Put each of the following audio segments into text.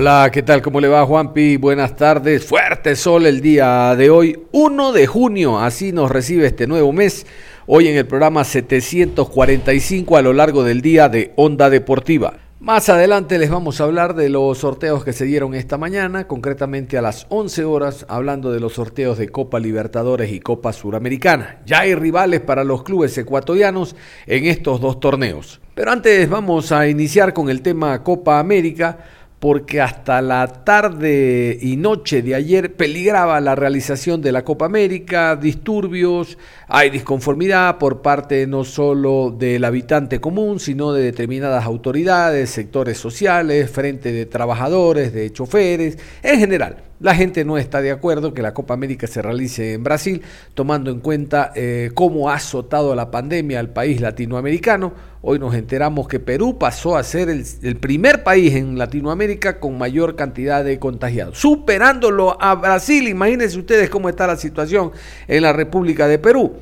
Hola, ¿qué tal? ¿Cómo le va Juanpi? Buenas tardes. Fuerte sol el día de hoy, 1 de junio. Así nos recibe este nuevo mes. Hoy en el programa 745 a lo largo del día de Onda Deportiva. Más adelante les vamos a hablar de los sorteos que se dieron esta mañana, concretamente a las 11 horas, hablando de los sorteos de Copa Libertadores y Copa Suramericana. Ya hay rivales para los clubes ecuatorianos en estos dos torneos. Pero antes vamos a iniciar con el tema Copa América porque hasta la tarde y noche de ayer peligraba la realización de la Copa América, disturbios, hay disconformidad por parte no solo del habitante común, sino de determinadas autoridades, sectores sociales, frente de trabajadores, de choferes, en general. La gente no está de acuerdo que la Copa América se realice en Brasil, tomando en cuenta eh, cómo ha azotado la pandemia al país latinoamericano. Hoy nos enteramos que Perú pasó a ser el, primer país en Latinoamérica con mayor cantidad de contagiados, superándolo a Brasil. Imagínense ustedes cómo está la situación en la República de Perú.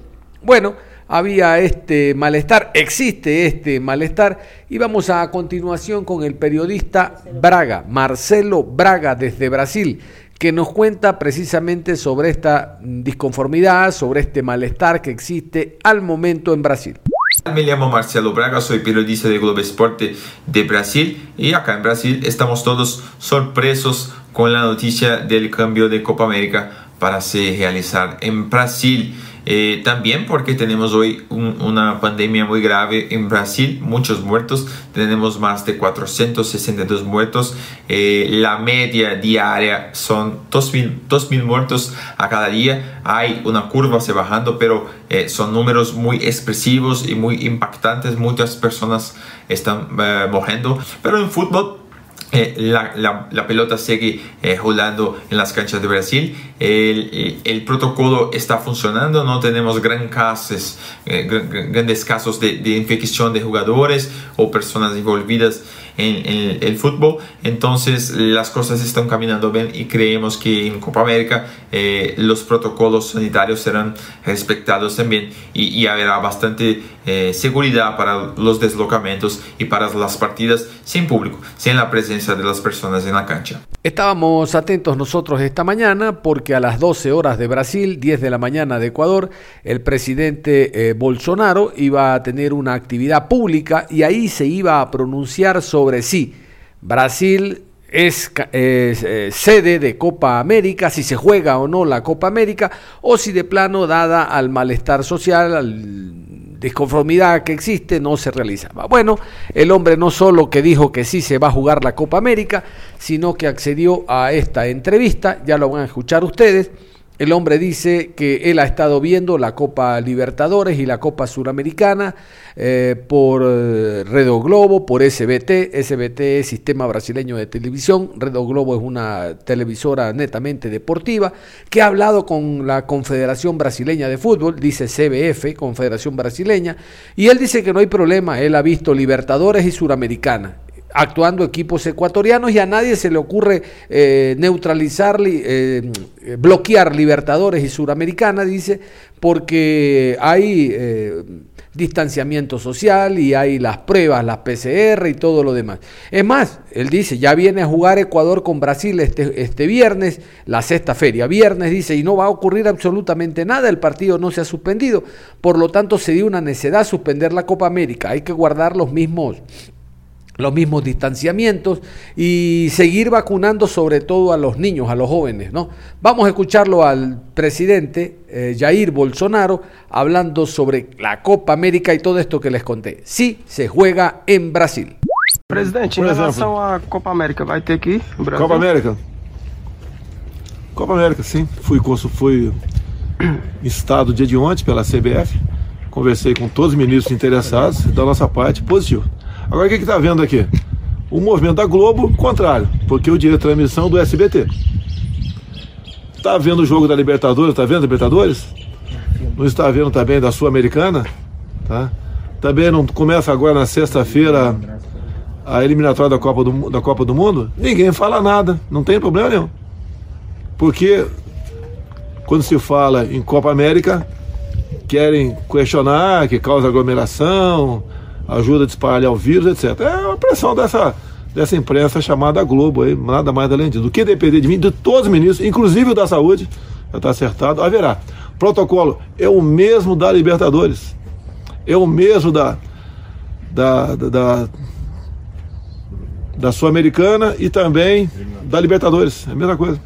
Bueno, había este malestar, existe este malestar y vamos a continuación con el periodista Braga, Marcelo Braga desde Brasil que nos cuenta precisamente sobre esta disconformidad, sobre este malestar que existe al momento en Brasil. Me llamo Marcelo Braga, soy periodista de Globo Esporte de Brasil y acá en Brasil estamos todos sorpresos con la noticia del cambio de Copa América para se realizar en Brasil. Eh, también porque tenemos hoy un, una pandemia muy grave en Brasil, muchos muertos, tenemos más de 462 muertos, eh, la media diaria son 2.000 muertos a cada día, hay una curva se bajando, pero eh, son números muy expresivos y muy impactantes, muchas personas están muriendo, pero en fútbol eh, la, la, la, pelota sigue eh, jugando en las canchas de Brasil. El, el, protocolo está funcionando, no tenemos gran eh, grandes casos de, de, infección de jugadores o personas envolvidas en, en, el fútbol. Entonces las cosas están caminando bien y creemos que en Copa América eh, los protocolos sanitarios serán respetados también y, y habrá bastante eh, seguridad para los deslocamientos y para las partidas sin público, sin la presencia de las personas en la cancha. Estábamos atentos nosotros esta mañana porque a las 12 horas de Brasil, 10 de la mañana de Ecuador, el presidente eh, Bolsonaro iba a tener una actividad pública y ahí se iba a pronunciar sobre si Brasil es eh, sede de Copa América, si se juega o no la Copa América, o si de plano, dada al malestar social, al disconformidad que existe, no se realizaba. Bueno, el hombre no solo que dijo que sí se va a jugar la Copa América, sino que accedió a esta entrevista, ya lo van a escuchar ustedes. El hombre dice que él ha estado viendo la Copa Libertadores y la Copa Suramericana eh, por Redo Globo, por SBT. SBT es Sistema Brasileño de Televisión. Redo Globo es una televisora netamente deportiva que ha hablado con la Confederación Brasileña de Fútbol, dice CBF, Confederación Brasileña, y él dice que no hay problema. Él ha visto Libertadores y Suramericana actuando equipos ecuatorianos y a nadie se le ocurre eh, neutralizar, eh, bloquear Libertadores y Suramericana, dice, porque hay eh, distanciamiento social y hay las pruebas, las PCR y todo lo demás. Es más, él dice, ya viene a jugar Ecuador con Brasil este, este viernes, la sexta feria, viernes dice, y no va a ocurrir absolutamente nada, el partido no se ha suspendido, por lo tanto se dio una necedad suspender la Copa América, hay que guardar los mismos los mismos distanciamientos y seguir vacunando sobre todo a los niños, a los jóvenes, ¿no? Vamos a escucharlo al presidente eh, Jair Bolsonaro hablando sobre la Copa América y todo esto que les conté. Sí, se juega en Brasil. Presidente, em relação à Copa América, vai ter que ir no Brasil? Copa América? Copa América, sim. Fui, fui instado dia de ontem pela CBF. Conversei com todos os ministros interessados, da nossa parte, positivo. Agora o que está vendo aqui? O movimento da Globo, contrário, porque o direito de transmissão do SBT. Está vendo o jogo da Libertadores? Está vendo Libertadores? Não está vendo também da Sul-Americana? Tá? Também não começa agora na sexta-feira a eliminatória da Copa, do, da Copa do Mundo? Ninguém fala nada, não tem problema nenhum. Porque quando se fala em Copa América, querem questionar que causa aglomeração, ajuda a espalhar o vírus, etc. É a pressão dessa, dessa imprensa chamada Globo aí, nada mais além disso. Do que depender de mim, de todos os ministros, inclusive o da saúde, já está acertado, haverá. Protocolo é o mesmo da Libertadores. É o mesmo da, da, da, da, da Sul-Americana e também da Libertadores. É a mesma coisa.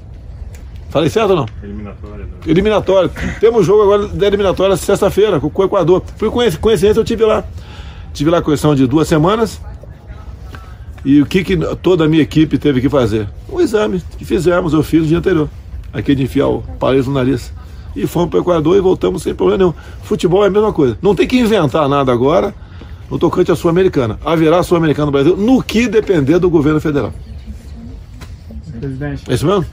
Falei certo ou não? Eliminatória. Né? Eliminatória. Temos jogo agora da eliminatória sexta-feira com o Equador. Fui com coincidência, eu tive lá. Tive lá questão de duas semanas. E o que, que toda a minha equipe teve que fazer? Um exame que fizemos, eu fiz no dia anterior. Aqui de enfiar o palito no nariz. E fomos para o Equador e voltamos sem problema nenhum. Futebol é a mesma coisa. Não tem que inventar nada agora no tocante à Sul-Americana. Haverá Sul-Americana no Brasil no que depender do governo federal. Presidente. É isso mesmo?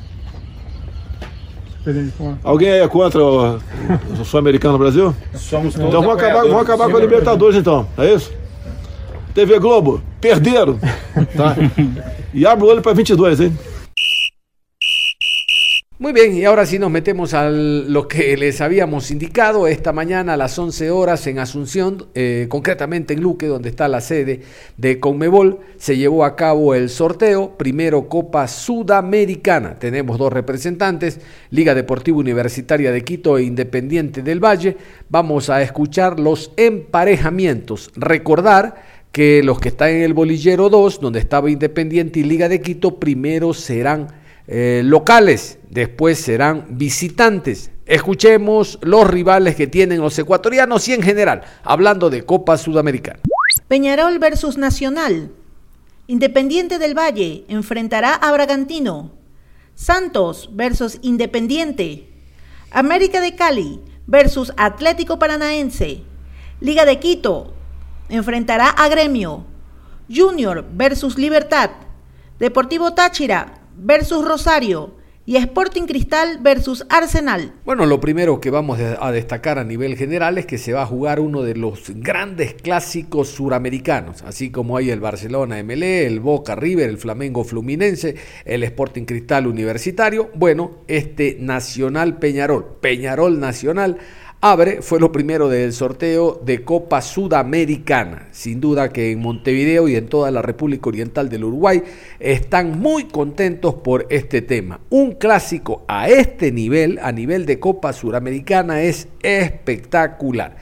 Alguém aí é contra o, o Sul-Americano no Brasil? Somos todos Então vamos acabar, vamos acabar com a Libertadores então, é isso? TV Globo, perderam. Tá? E abre o olho para 22, hein? Muy bien, y ahora sí nos metemos a lo que les habíamos indicado esta mañana a las 11 horas en Asunción, eh, concretamente en Luque, donde está la sede de Conmebol, se llevó a cabo el sorteo, primero Copa Sudamericana. Tenemos dos representantes, Liga Deportiva Universitaria de Quito e Independiente del Valle. Vamos a escuchar los emparejamientos. Recordar que los que están en el bolillero 2, donde estaba Independiente y Liga de Quito, primero serán eh, locales, después serán visitantes. Escuchemos los rivales que tienen los ecuatorianos y en general, hablando de Copa Sudamericana. Peñarol versus Nacional. Independiente del Valle enfrentará a Bragantino. Santos versus Independiente. América de Cali versus Atlético Paranaense. Liga de Quito enfrentará a Gremio. Junior versus Libertad. Deportivo Táchira versus Rosario y Sporting Cristal versus Arsenal. Bueno, lo primero que vamos a destacar a nivel general es que se va a jugar uno de los grandes clásicos suramericanos, así como hay el Barcelona MLE, el Boca River, el Flamengo Fluminense, el Sporting Cristal Universitario. Bueno, este Nacional Peñarol, Peñarol Nacional Abre fue lo primero del sorteo de Copa Sudamericana. Sin duda que en Montevideo y en toda la República Oriental del Uruguay están muy contentos por este tema. Un clásico a este nivel, a nivel de Copa Sudamericana, es espectacular.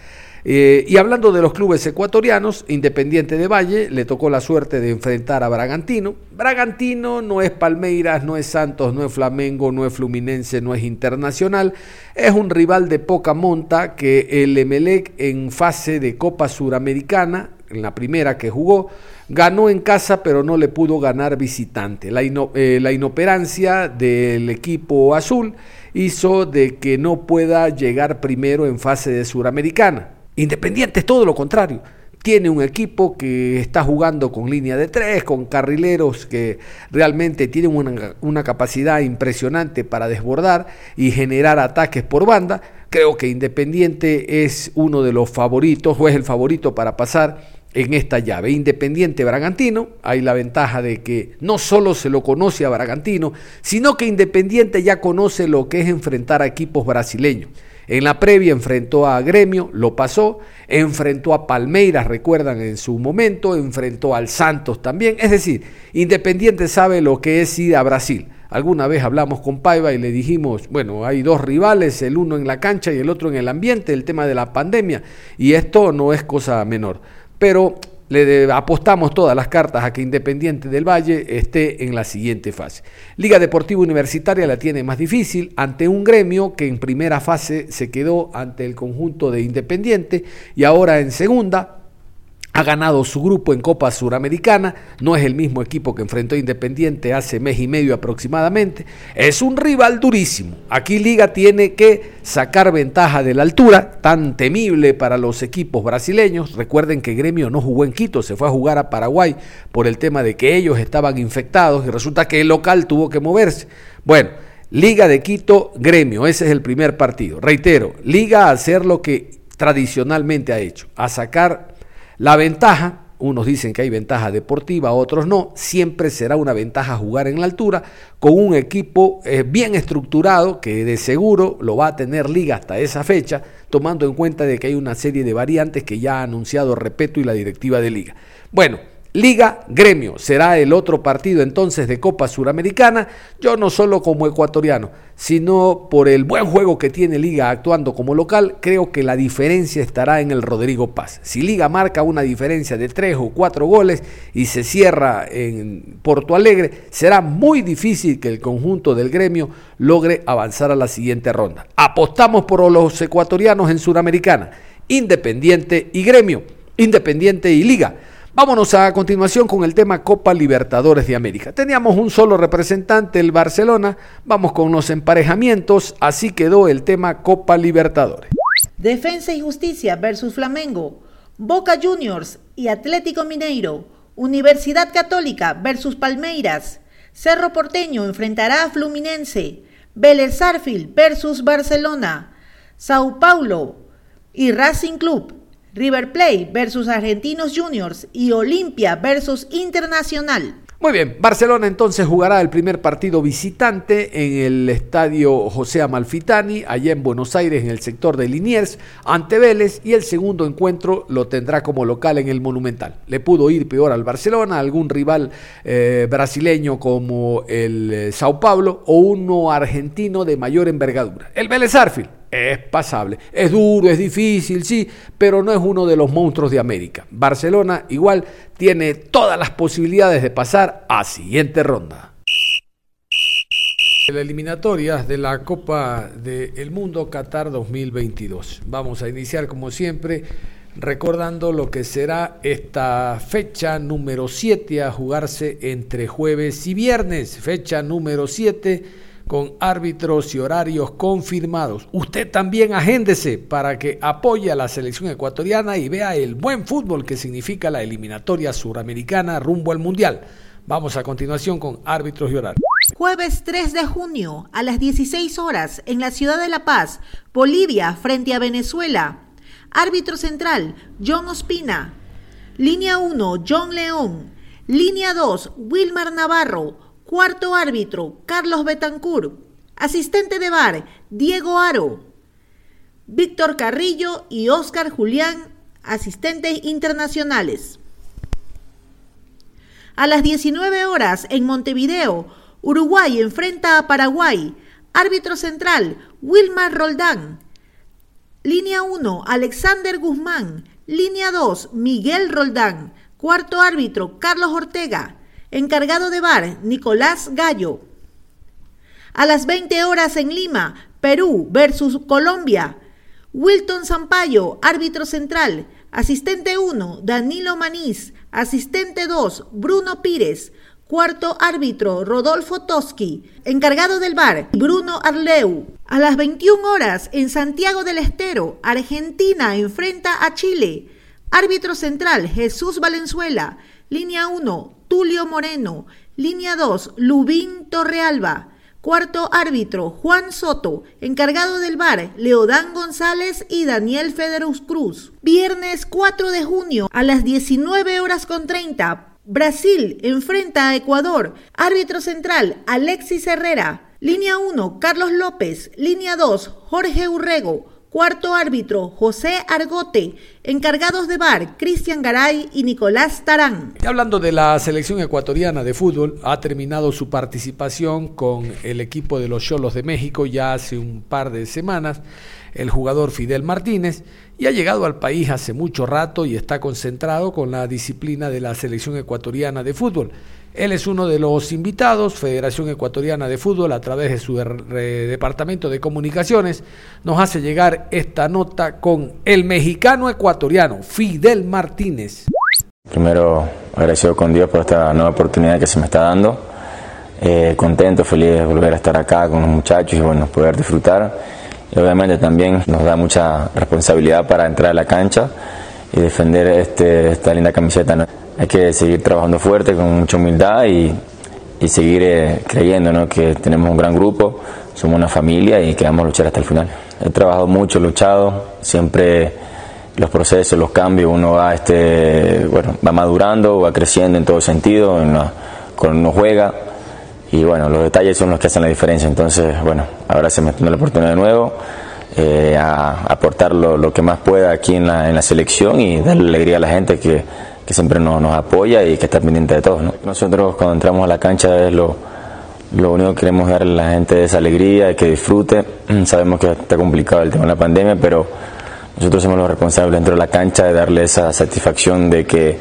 Eh, y hablando de los clubes ecuatorianos, Independiente de Valle le tocó la suerte de enfrentar a Bragantino. Bragantino no es Palmeiras, no es Santos, no es Flamengo, no es Fluminense, no es Internacional. Es un rival de poca monta que el Emelec en fase de Copa Suramericana, en la primera que jugó, ganó en casa pero no le pudo ganar visitante. La, eh, la inoperancia del equipo azul hizo de que no pueda llegar primero en fase de Suramericana. Independiente es todo lo contrario. Tiene un equipo que está jugando con línea de tres, con carrileros que realmente tienen una, una capacidad impresionante para desbordar y generar ataques por banda. Creo que Independiente es uno de los favoritos o es el favorito para pasar en esta llave. Independiente Bragantino, hay la ventaja de que no solo se lo conoce a Bragantino, sino que Independiente ya conoce lo que es enfrentar a equipos brasileños. En la previa enfrentó a Gremio, lo pasó, enfrentó a Palmeiras, recuerdan en su momento, enfrentó al Santos también. Es decir, Independiente sabe lo que es ir a Brasil. Alguna vez hablamos con Paiva y le dijimos, bueno, hay dos rivales, el uno en la cancha y el otro en el ambiente, el tema de la pandemia, y esto no es cosa menor. Pero le apostamos todas las cartas a que Independiente del Valle esté en la siguiente fase. Liga Deportiva Universitaria la tiene más difícil ante un gremio que en primera fase se quedó ante el conjunto de Independiente y ahora en segunda ha ganado su grupo en Copa Suramericana, no es el mismo equipo que enfrentó Independiente hace mes y medio aproximadamente, es un rival durísimo. Aquí Liga tiene que sacar ventaja de la altura, tan temible para los equipos brasileños. Recuerden que Gremio no jugó en Quito, se fue a jugar a Paraguay por el tema de que ellos estaban infectados y resulta que el local tuvo que moverse. Bueno, Liga de Quito, Gremio, ese es el primer partido. Reitero, Liga a hacer lo que tradicionalmente ha hecho, a sacar la ventaja, unos dicen que hay ventaja deportiva, otros no, siempre será una ventaja jugar en la altura con un equipo eh, bien estructurado que de seguro lo va a tener liga hasta esa fecha, tomando en cuenta de que hay una serie de variantes que ya ha anunciado Repeto y la directiva de liga. Bueno, Liga Gremio será el otro partido entonces de Copa Suramericana. Yo no solo como ecuatoriano, sino por el buen juego que tiene Liga actuando como local, creo que la diferencia estará en el Rodrigo Paz. Si Liga marca una diferencia de tres o cuatro goles y se cierra en Porto Alegre, será muy difícil que el conjunto del gremio logre avanzar a la siguiente ronda. Apostamos por los ecuatorianos en Suramericana, Independiente y Gremio, Independiente y Liga. Vámonos a continuación con el tema Copa Libertadores de América. Teníamos un solo representante, el Barcelona. Vamos con los emparejamientos. Así quedó el tema Copa Libertadores. Defensa y Justicia versus Flamengo. Boca Juniors y Atlético Mineiro. Universidad Católica versus Palmeiras. Cerro Porteño enfrentará a Fluminense. Vélez Sarfield versus Barcelona. Sao Paulo y Racing Club River Plate versus Argentinos Juniors y Olimpia versus Internacional. Muy bien, Barcelona entonces jugará el primer partido visitante en el estadio José Amalfitani, allá en Buenos Aires, en el sector de Liniers, ante Vélez, y el segundo encuentro lo tendrá como local en el Monumental. Le pudo ir peor al Barcelona, algún rival eh, brasileño como el eh, Sao Paulo o uno argentino de mayor envergadura. El Vélez Arfield es pasable. Es duro, es difícil, sí, pero no es uno de los monstruos de América. Barcelona igual tiene todas las posibilidades de pasar a siguiente ronda. La eliminatoria de la Copa del Mundo Qatar 2022. Vamos a iniciar como siempre recordando lo que será esta fecha número 7 a jugarse entre jueves y viernes. Fecha número 7 con árbitros y horarios confirmados. Usted también agéndese para que apoye a la selección ecuatoriana y vea el buen fútbol que significa la eliminatoria suramericana rumbo al Mundial. Vamos a continuación con árbitros y horarios. Jueves 3 de junio a las 16 horas en la ciudad de La Paz, Bolivia frente a Venezuela. Árbitro central, John Ospina. Línea 1, John León. Línea 2, Wilmar Navarro. Cuarto árbitro, Carlos Betancourt. Asistente de bar, Diego Aro. Víctor Carrillo y Oscar Julián, asistentes internacionales. A las 19 horas en Montevideo, Uruguay enfrenta a Paraguay. Árbitro central, Wilmar Roldán. Línea 1, Alexander Guzmán. Línea 2, Miguel Roldán. Cuarto árbitro, Carlos Ortega. Encargado de bar, Nicolás Gallo. A las 20 horas en Lima, Perú versus Colombia. Wilton Zampayo, árbitro central. Asistente 1, Danilo Manís. Asistente 2, Bruno Pires. Cuarto árbitro, Rodolfo Toski. Encargado del bar, Bruno Arleu. A las 21 horas, en Santiago del Estero, Argentina enfrenta a Chile. Árbitro central, Jesús Valenzuela. Línea 1, Tulio Moreno. Línea 2, Lubín Torrealba. Cuarto árbitro, Juan Soto. Encargado del bar, Leodán González y Daniel Federus Cruz. Viernes 4 de junio a las 19 horas con 30. Brasil enfrenta a Ecuador. Árbitro central, Alexis Herrera. Línea 1, Carlos López. Línea 2, Jorge Urrego. Cuarto árbitro, José Argote. Encargados de bar, Cristian Garay y Nicolás Tarán. Hablando de la selección ecuatoriana de fútbol, ha terminado su participación con el equipo de los Cholos de México ya hace un par de semanas, el jugador Fidel Martínez, y ha llegado al país hace mucho rato y está concentrado con la disciplina de la selección ecuatoriana de fútbol. Él es uno de los invitados, Federación Ecuatoriana de Fútbol, a través de su Departamento de Comunicaciones, nos hace llegar esta nota con el mexicano ecuatoriano, Fidel Martínez. Primero agradecido con Dios por esta nueva oportunidad que se me está dando. Eh, contento, feliz de volver a estar acá con los muchachos y bueno, poder disfrutar. Y obviamente también nos da mucha responsabilidad para entrar a la cancha y defender este, esta linda camiseta. Hay que seguir trabajando fuerte, con mucha humildad y, y seguir eh, creyendo ¿no? que tenemos un gran grupo, somos una familia y que vamos a luchar hasta el final. He trabajado mucho, luchado, siempre los procesos, los cambios, uno va, este, bueno, va madurando, va creciendo en todo sentido, en cuando uno juega y bueno, los detalles son los que hacen la diferencia. Entonces, bueno, ahora se me tiene la oportunidad de nuevo. Eh, a aportar lo, lo, que más pueda aquí en la, en la selección y darle alegría a la gente que, que siempre nos, nos, apoya y que está pendiente de todos. ¿no? Nosotros cuando entramos a la cancha es lo, lo único que queremos darle a la gente es alegría y que disfrute. Sabemos que está complicado el tema de la pandemia, pero nosotros somos los responsables dentro de la cancha de darle esa satisfacción de que,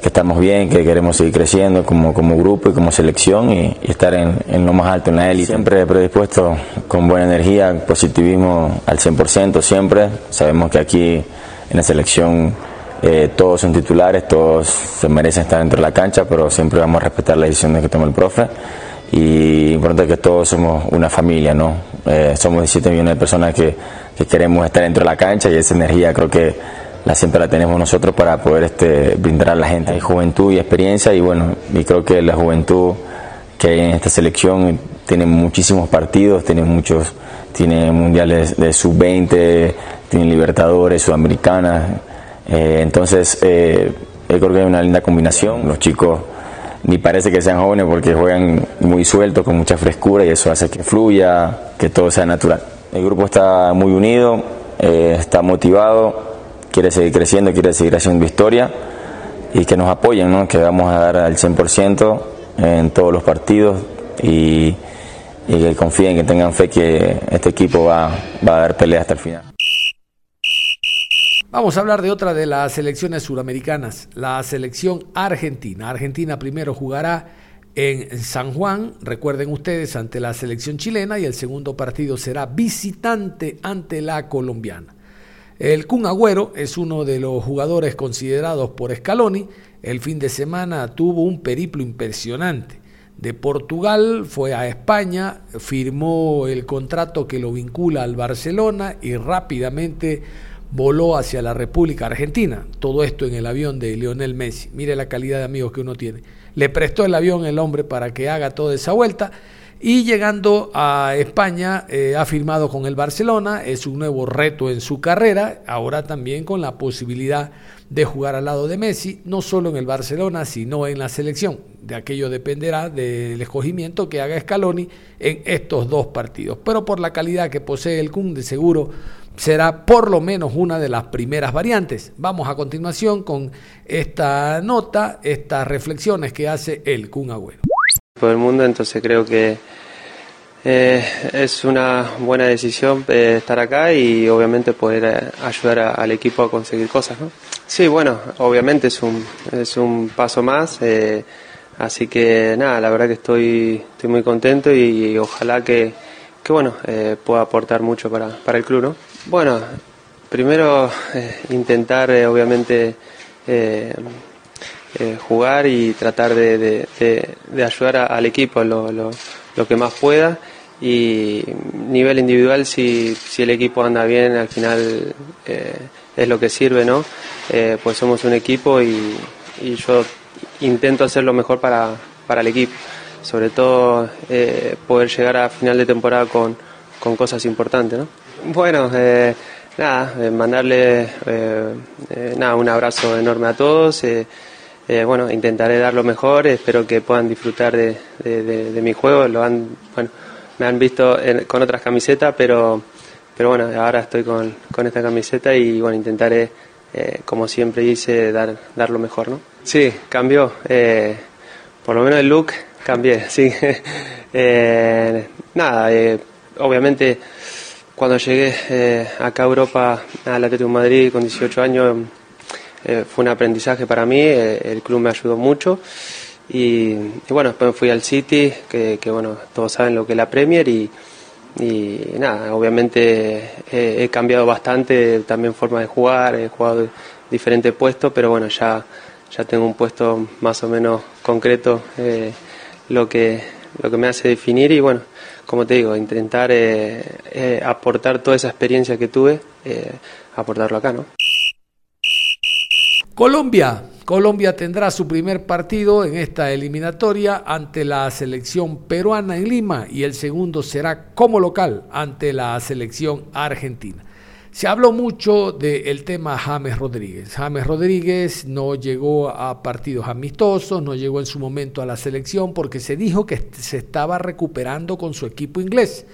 que estamos bien, que queremos seguir creciendo como, como grupo y como selección y, estar en, en, lo más alto en la élite. Siempre predispuesto con buena energía, positivismo al 100%, siempre. Sabemos que aquí en la selección eh, todos son titulares, todos se merecen estar dentro de la cancha, pero siempre vamos a respetar las decisiones que toma el profe. Y importante que todos somos una familia, ¿no? Eh, somos 17 millones de personas que, que, queremos estar dentro de la cancha y esa energía creo que la siempre la tenemos nosotros para poder este, brindar a la gente. Hay juventud y experiencia y bueno, y creo que la juventud que hay en esta selección tiene muchísimos partidos, tiene muchos, tiene mundiales de sub-20, tiene libertadores, sudamericanas eh, entonces, eh, creo que hay una linda combinación. Los chicos ni parece que sean jóvenes porque juegan muy sueltos, con mucha frescura y eso hace que fluya, que todo sea natural. El grupo está muy unido, eh, está motivado, quiere seguir creciendo, quiere seguir haciendo historia y que nos apoyen, ¿no? que vamos a dar al 100% en todos los partidos y, que confíen, que tengan fe que este equipo va, va a dar pelea hasta el final. Vamos a hablar de otra de las selecciones suramericanas, la selección argentina. Argentina primero jugará en San Juan, recuerden ustedes, ante la selección chilena y el segundo partido será visitante ante la colombiana. El Kun Agüero es uno de los jugadores considerados por Scaloni. El fin de semana tuvo un periplo impresionante. De Portugal fue a España, firmó el contrato que lo vincula al Barcelona y rápidamente voló hacia la República Argentina. Todo esto en el avión de Lionel Messi. Mire la calidad de amigos que uno tiene. Le prestó el avión el hombre para que haga toda esa vuelta. Y llegando a España, eh, ha firmado con el Barcelona, es un nuevo reto en su carrera, ahora también con la posibilidad de jugar al lado de Messi, no solo en el Barcelona, sino en la selección. De aquello dependerá del escogimiento que haga Scaloni en estos dos partidos. Pero por la calidad que posee el Kun, de seguro será por lo menos una de las primeras variantes. Vamos a continuación con esta nota, estas reflexiones que hace el Kun Agüero. Por el mundo, entonces creo que eh, es una buena decisión eh, estar acá y obviamente poder eh, ayudar al equipo a conseguir cosas. ¿no? Sí, bueno, obviamente es un, es un paso más. Así que nada, la verdad que estoy, estoy muy contento y, y ojalá que, que bueno, pueda aportar mucho para, para el club. ¿no? Bueno, primero intentar obviamente eh, eh, jugar y tratar de, de, de, ayudar a, al equipo lo, lo, lo, que más pueda y nivel individual si, si el equipo anda bien al final eh, es lo que sirve, ¿no? pues somos un equipo y, y, yo intento hacer lo mejor para, para el equipo, sobre todo poder llegar a final de temporada con, con cosas importantes, ¿no? Bueno, eh, nada, eh, mandarle eh, nada, un abrazo enorme a todos. Bueno, intentaré dar lo mejor, espero que puedan disfrutar de, de, de, de mi juego. Lo han, bueno, me han visto en, con otras camisetas, pero, pero bueno, ahora estoy con, con esta camiseta y bueno, intentaré, como siempre hice, dar, dar lo mejor, ¿no? Sí, cambió. por lo menos el look cambié, sí. nada, obviamente cuando llegué eh, acá a Europa, al Atlético de Madrid con 18 años, eh, fue un aprendizaje para mí, eh, el club me ayudó mucho y, bueno, después fui al City, que, bueno, todos saben lo que es la Premier y, nada, obviamente he cambiado bastante también forma de jugar, he jugado diferentes puestos, pero bueno, ya ya tengo un puesto más o menos concreto, lo, que, lo que me hace definir y bueno, como te digo, intentar aportar toda esa experiencia que tuve, aportarlo acá, ¿no? Colombia. Colombia tendrá su primer partido en esta eliminatoria ante la selección peruana en Lima y el segundo será como local ante la selección argentina. Se habló mucho del tema James Rodríguez. James Rodríguez no llegó a partidos amistosos, no llegó en su momento a la selección porque se dijo que se estaba recuperando con su equipo inglés.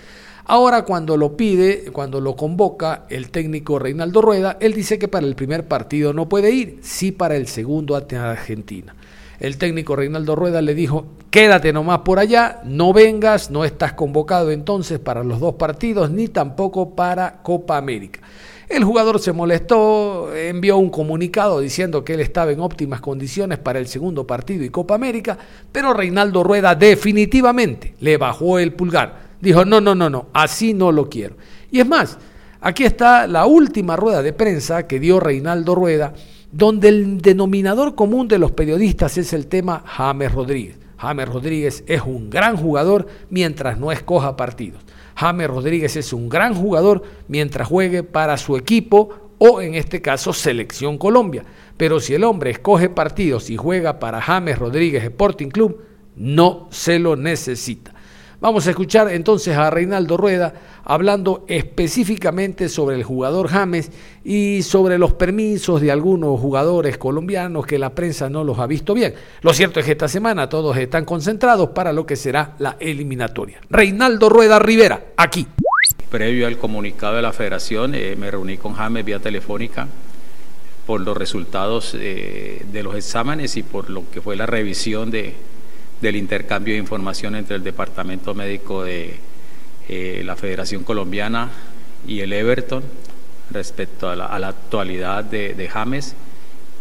Ahora cuando lo pide, cuando lo convoca el técnico Reinaldo Rueda, él dice que para el primer partido no puede ir, sí para el segundo ante Argentina. El técnico Reinaldo Rueda le dijo, quédate nomás por allá, no vengas, no estás convocado entonces para los dos partidos, ni tampoco para Copa América. El jugador se molestó, envió un comunicado diciendo que él estaba en óptimas condiciones para el segundo partido y Copa América, pero Reinaldo Rueda definitivamente le bajó el pulgar dijo, no, no, no, no, así no lo quiero. Y es más, aquí está la última rueda de prensa que dio Reinaldo Rueda, donde el denominador común de los periodistas es el tema James Rodríguez. James Rodríguez es un gran jugador mientras no escoja partidos. James Rodríguez es un gran jugador mientras juegue para su equipo o en este caso Selección Colombia. Pero si el hombre escoge partidos y juega para James Rodríguez Sporting Club, no se lo necesita. Vamos a escuchar entonces a Reinaldo Rueda hablando específicamente sobre el jugador James y sobre los permisos de algunos jugadores colombianos que la prensa no los ha visto bien. Lo cierto es que esta semana todos están concentrados para lo que será la eliminatoria. Reinaldo Rueda Rivera, aquí. Previo al comunicado de la federación, eh, me reuní con James vía telefónica por los resultados eh, de los exámenes y por lo que fue la revisión de, del intercambio de información entre el Departamento Médico de eh, la Federación Colombiana y el Everton respecto a la, actualidad de, James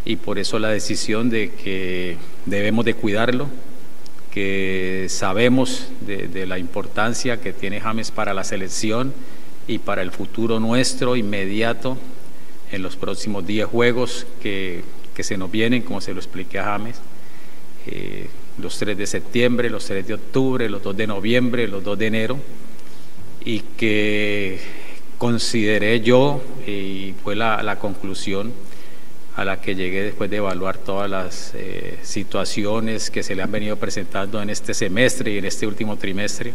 y por eso la decisión de que debemos de cuidarlo, que sabemos de, la importancia que tiene James para la selección y para el futuro nuestro inmediato en los próximos 10 juegos que, se nos vienen, como se lo expliqué a James. Eh, los 3 de septiembre, los 3 de octubre, los 2 de noviembre, los 2 de enero, y que consideré yo, y fue la, conclusión a la que llegué después de evaluar todas las eh, situaciones que se le han venido presentando en este semestre y en este último trimestre,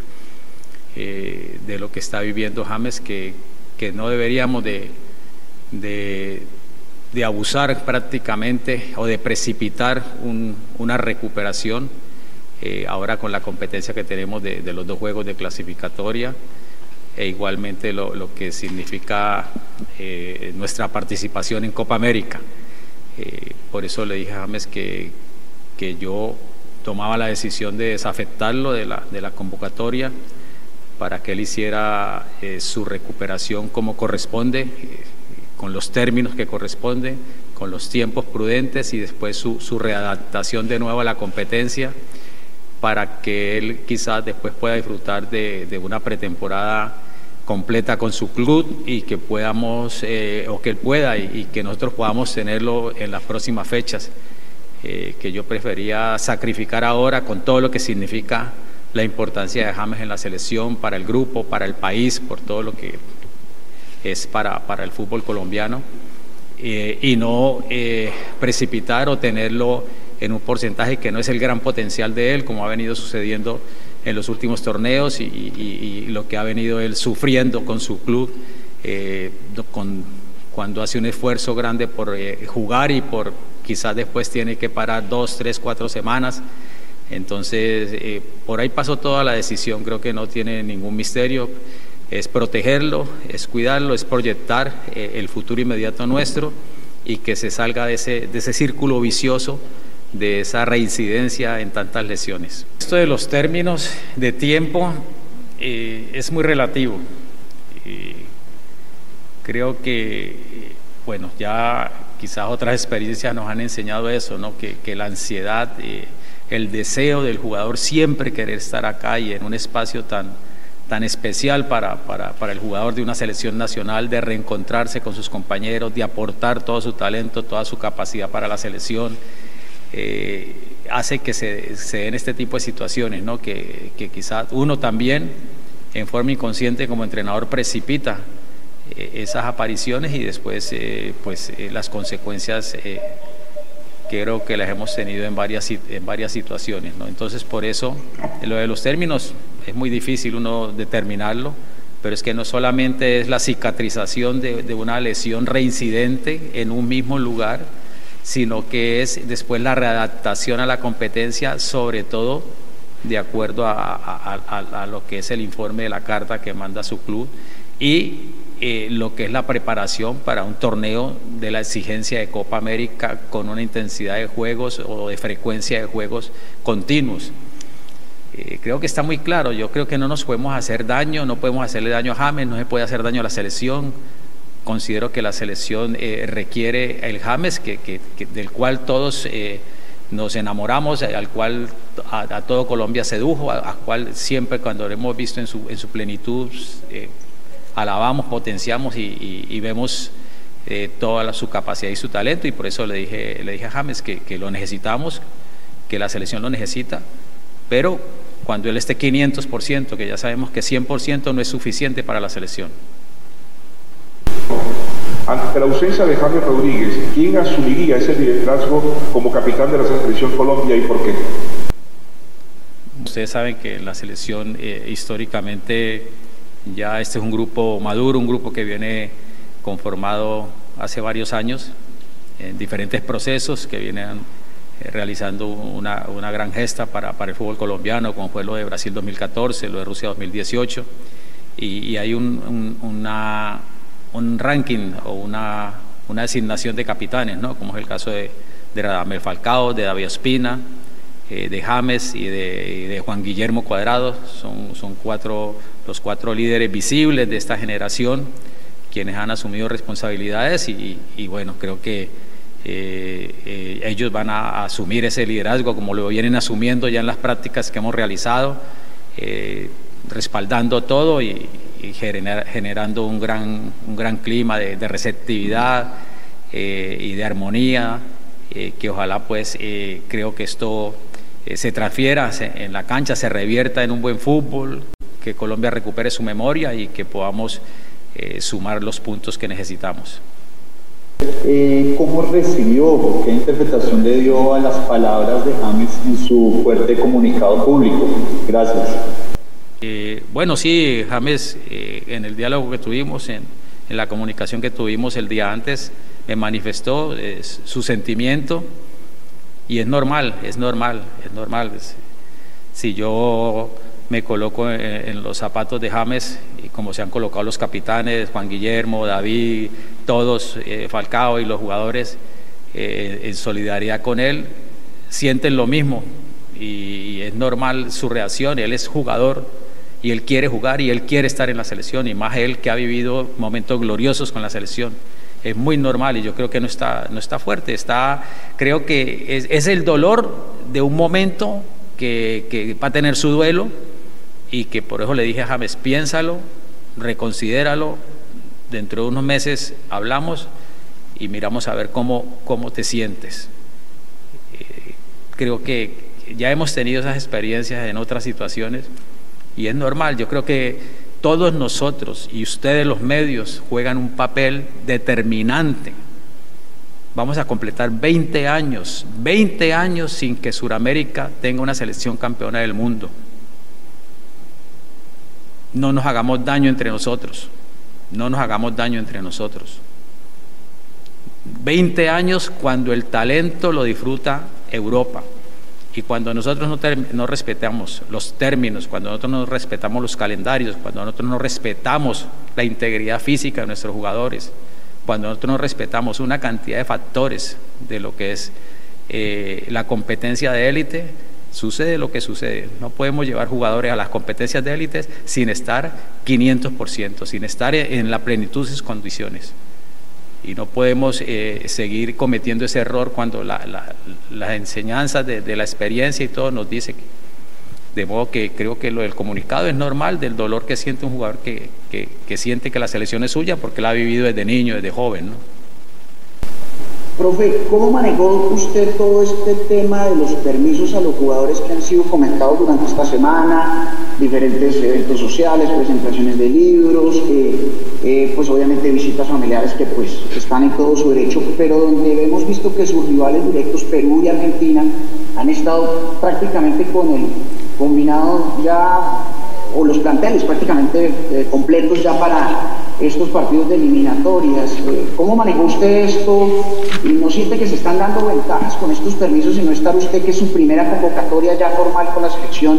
eh, de lo que está viviendo James, que, que no deberíamos de, de de abusar prácticamente o de precipitar una recuperación, eh, ahora con la competencia que tenemos de, los dos juegos de clasificatoria e igualmente lo, que significa eh, nuestra participación en Copa América. Eh, por eso le dije a James que, que yo tomaba la decisión de desafectarlo de la, de la convocatoria para que él hiciera su recuperación como corresponde con los términos que corresponden, con los tiempos prudentes y después su, readaptación de nuevo a la competencia para que él quizás después pueda disfrutar de, una pretemporada completa con su club y que podamos, eh, o que él pueda y, que nosotros podamos tenerlo en las próximas fechas, eh, que yo prefería sacrificar ahora con todo lo que significa la importancia de James en la selección, para el grupo, para el país, por todo lo que es para, para el fútbol colombiano eh, y no eh, precipitar o tenerlo en un porcentaje que no es el gran potencial de él, como ha venido sucediendo en los últimos torneos y, lo que ha venido él sufriendo con su club, eh, con, cuando hace un esfuerzo grande por jugar y por quizás después tiene que parar dos, tres, cuatro semanas. Entonces, por ahí pasó toda la decisión, creo que no tiene ningún misterio es protegerlo, es cuidarlo, es proyectar eh, el futuro inmediato nuestro y que se salga de ese, de ese círculo vicioso de esa reincidencia en tantas lesiones. Esto de los términos de tiempo eh, es muy relativo. creo que, bueno, ya quizás otras experiencias nos han enseñado eso, ¿no? que, que la ansiedad, eh, el deseo del jugador siempre querer estar acá y en un espacio tan, tan especial para, para, el jugador de una selección nacional, de reencontrarse con sus compañeros, de aportar todo su talento, toda su capacidad para la selección, eh, hace que se, den este tipo de situaciones, ¿no? que, que quizás uno también en forma inconsciente como entrenador precipita eh, esas apariciones y después eh, pues las consecuencias creo que las hemos tenido en varias, en varias situaciones. ¿no? Entonces por eso lo de los términos es muy difícil uno determinarlo pero es que no solamente es la cicatrización de, una lesión reincidente en un mismo lugar, sino que es después la readaptación a la competencia, sobre todo de acuerdo a, lo que es el informe de la carta que manda su club y eh, lo que es la preparación para un torneo de la exigencia de Copa América con una intensidad de juegos o de frecuencia de juegos continuos. Eh, creo que está muy claro, yo creo que no nos podemos hacer daño, no podemos hacerle daño a James, no se puede hacer daño a la selección. Considero que la selección eh, requiere el James, que, del cual todos eh, nos enamoramos, al cual a, todo Colombia sedujo, al cual siempre cuando lo hemos visto en su, en su plenitud alabamos, potenciamos y, vemos toda su capacidad y su talento y por eso le dije, le dije a James que, que lo necesitamos, que la selección lo necesita, pero cuando él esté 500%, que ya sabemos que 100% no es suficiente para la selección. Ante la ausencia de Javier Rodríguez, ¿quién asumiría ese liderazgo como capitán de la selección Colombia y por qué? Ustedes saben que la selección eh, históricamente ya este es un grupo maduro, un grupo que viene conformado hace varios años en diferentes procesos que vienen realizando una, una, gran gesta para, para, el fútbol colombiano, como fue lo de Brasil 2014, lo de Rusia 2018, y, hay un, una, un ranking o una, una, designación de capitanes, ¿no? como es el caso de, de Radamel Falcao, de David Espina, eh, de James y de, de, Juan Guillermo Cuadrado, son, son cuatro, los cuatro líderes visibles de esta generación, quienes han asumido responsabilidades y, y bueno, creo que eh, eh, ellos van a, asumir ese liderazgo como lo vienen asumiendo ya en las prácticas que hemos realizado, eh, respaldando todo y, generando un gran, un gran clima de, receptividad y de armonía, que ojalá pues creo que esto se transfiera en la cancha, se revierta en un buen fútbol, que Colombia recupere su memoria y que podamos sumar los puntos que necesitamos. Eh, ¿Cómo recibió, qué interpretación le dio a las palabras de James en su fuerte comunicado público? Gracias. Eh, bueno, sí, James, eh, en el diálogo que tuvimos, en, la comunicación que tuvimos el día antes, me manifestó su sentimiento y es normal, es normal, es normal. Si yo me coloco en, los zapatos de James, y como se han colocado los capitanes, Juan Guillermo, David, todos, eh, Falcao y los jugadores, eh, en solidaridad con él, sienten lo mismo y, es normal su reacción, él es jugador y él quiere jugar y él quiere estar en la selección y más él que ha vivido momentos gloriosos con la selección. Es muy normal y yo creo que no está, no está fuerte, está, creo que es, es el dolor de un momento que, que va a tener su duelo, y que por eso le dije a James, piénsalo, reconsidéralo, dentro de unos meses hablamos y miramos a ver cómo, cómo te sientes. Eh, creo que ya hemos tenido esas experiencias en otras situaciones y es normal, yo creo que todos nosotros y ustedes los medios juegan un papel determinante. Vamos a completar 20 años, 20 años sin que Sudamérica tenga una selección campeona del mundo no nos hagamos daño entre nosotros, no nos hagamos daño entre nosotros. 20 años cuando el talento lo disfruta Europa y cuando nosotros no, respetamos los términos, cuando nosotros no respetamos los calendarios, cuando nosotros no respetamos la integridad física de nuestros jugadores, cuando nosotros no respetamos una cantidad de factores de lo que es eh, la competencia de élite, Sucede lo que sucede. No podemos llevar jugadores a las competencias de élites sin estar 500%, sin estar en la plenitud de sus condiciones. Y no podemos eh, seguir cometiendo ese error cuando las enseñanzas de, la experiencia y todo nos dice que, de modo que creo que lo del comunicado es normal del dolor que siente un jugador que, que, siente que la selección es suya porque la ha vivido desde niño, desde joven. ¿no? Profe, ¿cómo manejó usted todo este tema de los permisos a los jugadores que han sido comentados durante esta semana? Diferentes eventos sociales, presentaciones de libros, eh, eh, pues obviamente visitas familiares que pues están en todo su derecho, pero donde hemos visto que sus rivales directos, Perú y Argentina, han estado prácticamente con el combinado ya, o los planteles prácticamente eh, completos ya para estos partidos de eliminatorias. Eh, ¿Cómo manejó usted esto? ¿Y no siente que se están dando ventajas con estos permisos y no estar usted que su primera convocatoria ya formal con la selección?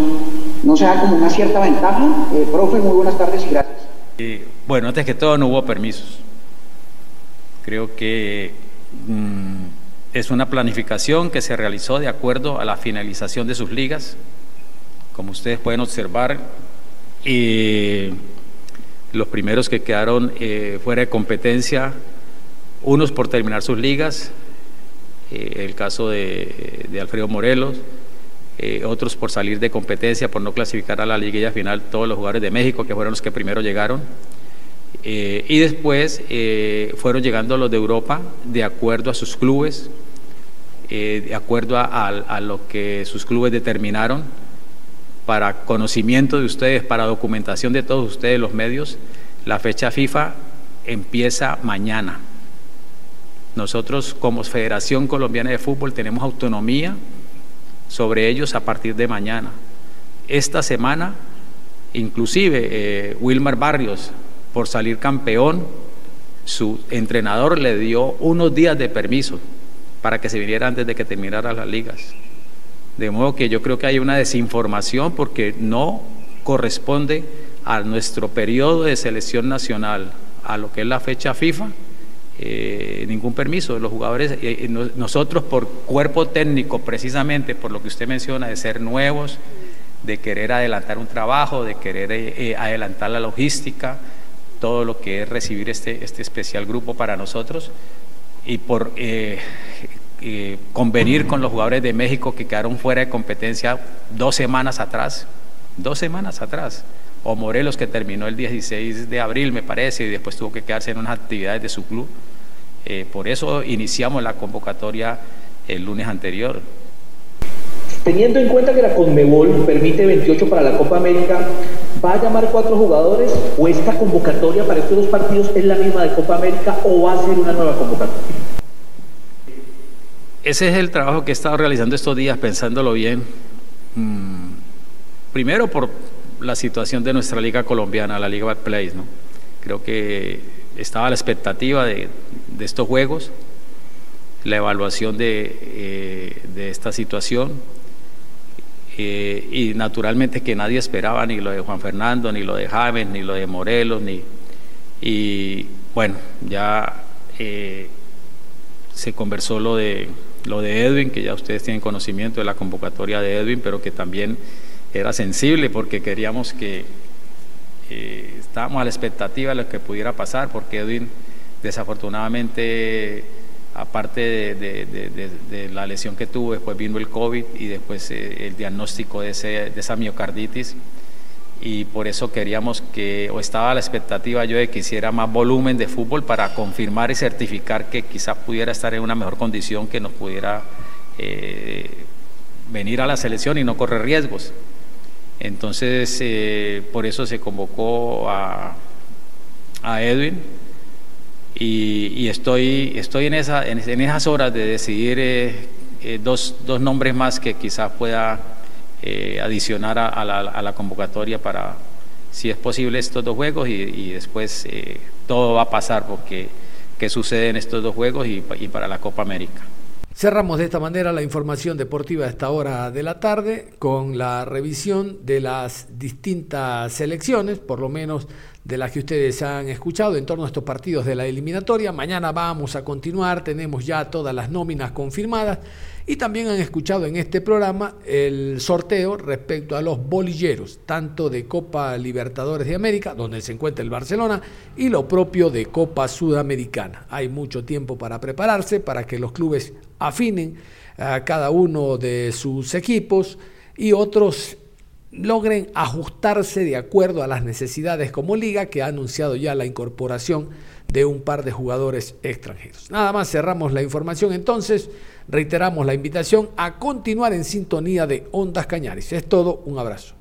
¿No se da como una cierta ventaja? Eh, profe, muy buenas tardes y gracias. bueno, antes que todo no hubo permisos. Creo que mm, es una planificación que se realizó de acuerdo a la finalización de sus ligas. Como ustedes pueden observar, y los primeros que quedaron eh, fuera de competencia, unos por terminar sus ligas, eh, el caso de, Alfredo Morelos, eh, otros por salir de competencia, por no clasificar a la liguilla final, todos los jugadores de México, que fueron los que primero llegaron. y después fueron llegando los de Europa de acuerdo a sus clubes, de acuerdo a lo que sus clubes determinaron para conocimiento de ustedes, para documentación de todos ustedes, los medios, la fecha FIFA empieza mañana. Nosotros como Federación Colombiana de Fútbol tenemos autonomía sobre ellos a partir de mañana. Esta semana, inclusive eh, Wilmar Barrios, por salir campeón, su entrenador le dio unos días de permiso para que se viniera antes de que terminaran las ligas. De modo que yo creo que hay una desinformación porque no corresponde a nuestro periodo de selección nacional, a lo que es la fecha FIFA, eh, ningún permiso de los jugadores. Eh, eh, nosotros por cuerpo técnico, precisamente por lo que usted menciona, de ser nuevos, de querer adelantar un trabajo, de querer adelantar la logística, todo lo que es recibir este, este especial grupo para nosotros, y por convenir con los jugadores de México que quedaron fuera de competencia dos semanas atrás, dos semanas atrás, o Morelos que terminó el 16 de abril me parece y después tuvo que quedarse en unas actividades de su club. Eh, por eso iniciamos la convocatoria el lunes anterior. Teniendo en cuenta que la Conmebol permite 28 para la Copa América, ¿va a llamar cuatro jugadores o esta convocatoria para estos dos partidos es la misma de Copa América o va a ser una nueva convocatoria? Ese es el trabajo que he estado realizando estos días, pensándolo bien. Mm, primero por la situación de nuestra liga colombiana, la Liga Bad Place, ¿no? Creo que estaba la expectativa de, estos juegos, la evaluación de, eh, esta situación eh, y naturalmente que nadie esperaba ni lo de Juan Fernando, ni lo de James, ni lo de Morelos, ni... Y bueno, ya eh, se conversó lo de lo de Edwin, que ya ustedes tienen conocimiento de la convocatoria de Edwin, pero que también era sensible porque queríamos que eh, estábamos a la expectativa de lo que pudiera pasar, porque Edwin desafortunadamente, aparte de, la lesión que tuvo, después vino el COVID y después eh, el diagnóstico de, de esa miocarditis y por eso queríamos que, o estaba la expectativa yo de que hiciera más volumen de fútbol para confirmar y certificar que quizás pudiera estar en una mejor condición, que nos pudiera eh, venir a la selección y no correr riesgos. Entonces, eh, por eso se convocó a, a Edwin y, estoy, estoy en, esa, en, esas horas de decidir eh, dos, dos nombres más que quizás pueda eh, adicionar a, la, convocatoria para, si es posible, estos dos juegos y, después eh, todo va a pasar porque qué sucede en estos dos juegos y, y para la Copa América. Cerramos de esta manera la información deportiva a esta hora de la tarde con la revisión de las distintas selecciones, por lo menos de las que ustedes han escuchado en torno a estos partidos de la eliminatoria. Mañana vamos a continuar, tenemos ya todas las nóminas confirmadas y también han escuchado en este programa el sorteo respecto a los bolilleros, tanto de Copa Libertadores de América, donde se encuentra el Barcelona, y lo propio de Copa Sudamericana. Hay mucho tiempo para prepararse, para que los clubes afinen a cada uno de sus equipos y otros logren ajustarse de acuerdo a las necesidades como liga, que ha anunciado ya la incorporación de un par de jugadores extranjeros. Nada más cerramos la información entonces, reiteramos la invitación a continuar en sintonía de Ondas Cañaris. Es todo, un abrazo.